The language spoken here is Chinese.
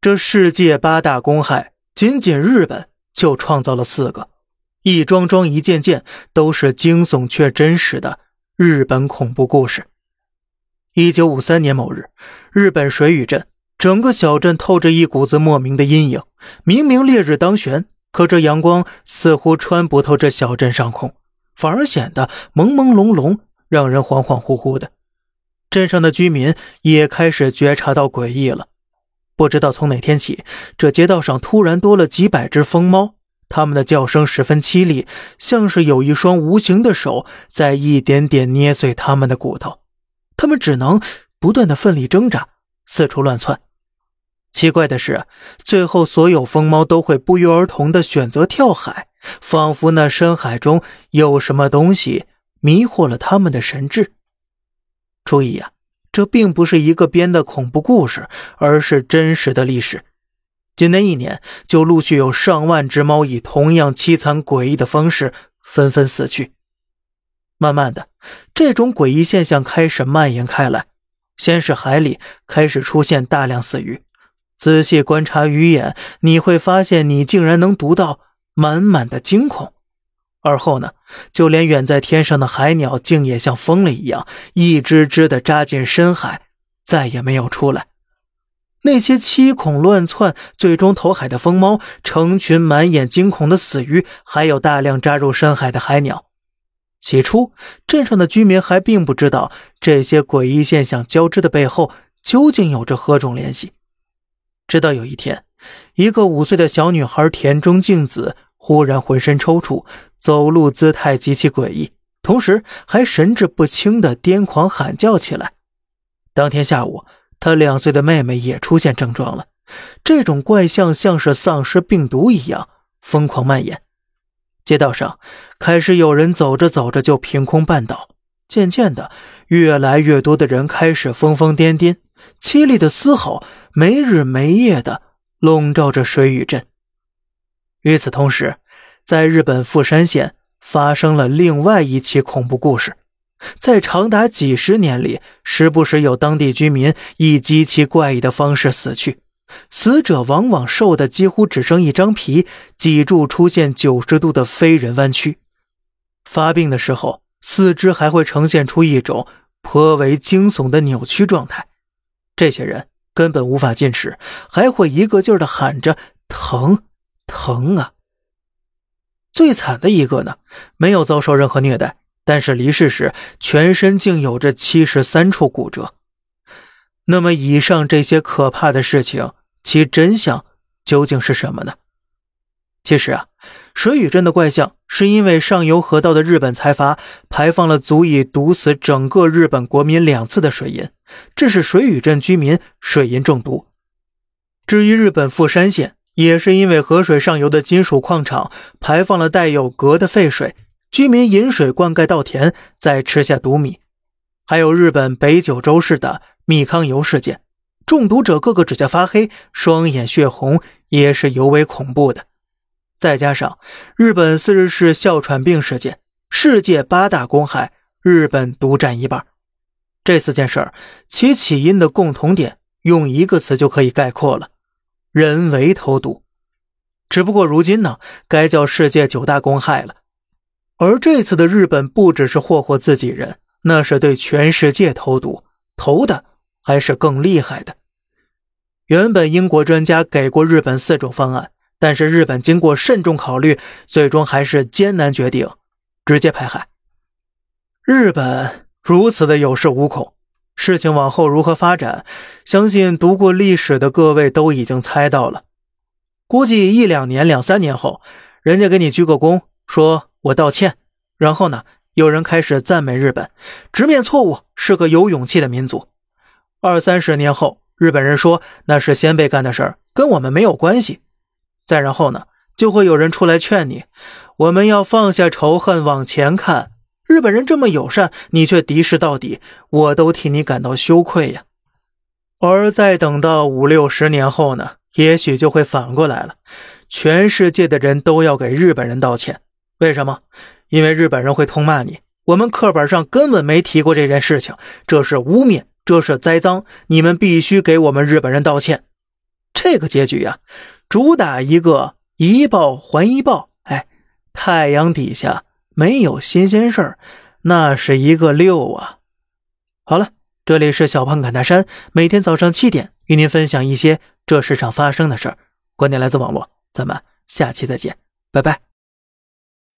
这世界八大公害，仅仅日本就创造了四个，一桩桩、一件件都是惊悚却真实的日本恐怖故事。一九五三年某日，日本水俣镇整个小镇透着一股子莫名的阴影。明明烈日当悬，可这阳光似乎穿不透这小镇上空，反而显得朦朦胧胧，让人恍恍惚惚的。镇上的居民也开始觉察到诡异了。不知道从哪天起，这街道上突然多了几百只疯猫，它们的叫声十分凄厉，像是有一双无形的手在一点点捏碎它们的骨头。他们只能不断的奋力挣扎，四处乱窜。奇怪的是，最后所有疯猫都会不约而同的选择跳海，仿佛那深海中有什么东西迷惑了他们的神智。注意呀，这并不是一个编的恐怖故事，而是真实的历史。仅那一年，就陆续有上万只猫以同样凄惨诡异的方式纷纷死去。慢慢的，这种诡异现象开始蔓延开来。先是海里开始出现大量死鱼，仔细观察鱼眼，你会发现你竟然能读到满满的惊恐。而后呢，就连远在天上的海鸟，竟也像疯了一样，一只只的扎进深海，再也没有出来。那些七孔乱窜、最终投海的疯猫，成群满眼惊恐的死鱼，还有大量扎入深海的海鸟。起初，镇上的居民还并不知道这些诡异现象交织的背后究竟有着何种联系。直到有一天，一个五岁的小女孩田中静子忽然浑身抽搐，走路姿态极其诡异，同时还神志不清的癫狂喊叫起来。当天下午，他两岁的妹妹也出现症状了，这种怪象像是丧尸病毒一样疯狂蔓延。街道上开始有人走着走着就凭空绊倒，渐渐的，越来越多的人开始疯疯癫癫，凄厉的嘶吼没日没夜的笼罩着水雨镇。与此同时，在日本富山县发生了另外一起恐怖故事，在长达几十年里，时不时有当地居民以极其怪异的方式死去。死者往往瘦的几乎只剩一张皮，脊柱出现九十度的非人弯曲。发病的时候，四肢还会呈现出一种颇为惊悚的扭曲状态。这些人根本无法进食，还会一个劲儿的喊着“疼，疼啊！”最惨的一个呢，没有遭受任何虐待，但是离世时全身竟有着七十三处骨折。那么，以上这些可怕的事情。其真相究竟是什么呢？其实啊，水俣镇的怪象是因为上游河道的日本财阀排放了足以毒死整个日本国民两次的水银，致使水俣镇居民水银中毒。至于日本富山县，也是因为河水上游的金属矿场排放了带有镉的废水，居民饮水灌溉稻田，再吃下毒米。还有日本北九州市的密康油事件。中毒者个个指甲发黑，双眼血红，也是尤为恐怖的。再加上日本四日市哮喘病事件，世界八大公害，日本独占一半。这四件事儿，其起因的共同点，用一个词就可以概括了：人为投毒。只不过如今呢，该叫世界九大公害了。而这次的日本，不只是霍霍自己人，那是对全世界投毒，投的还是更厉害的。原本英国专家给过日本四种方案，但是日本经过慎重考虑，最终还是艰难决定直接排海。日本如此的有恃无恐，事情往后如何发展，相信读过历史的各位都已经猜到了。估计一两年、两三年后，人家给你鞠个躬，说我道歉，然后呢，有人开始赞美日本，直面错误，是个有勇气的民族。二三十年后。日本人说那是先辈干的事儿，跟我们没有关系。再然后呢，就会有人出来劝你，我们要放下仇恨，往前看。日本人这么友善，你却敌视到底，我都替你感到羞愧呀。而再等到五六十年后呢，也许就会反过来了，全世界的人都要给日本人道歉。为什么？因为日本人会痛骂你，我们课本上根本没提过这件事情，这是污蔑。这是栽赃，你们必须给我们日本人道歉。这个结局呀，主打一个一报还一报。哎，太阳底下没有新鲜事儿，那是一个六啊。好了，这里是小胖侃大山，每天早上七点与您分享一些这世上发生的事儿，观点来自网络，咱们下期再见，拜拜。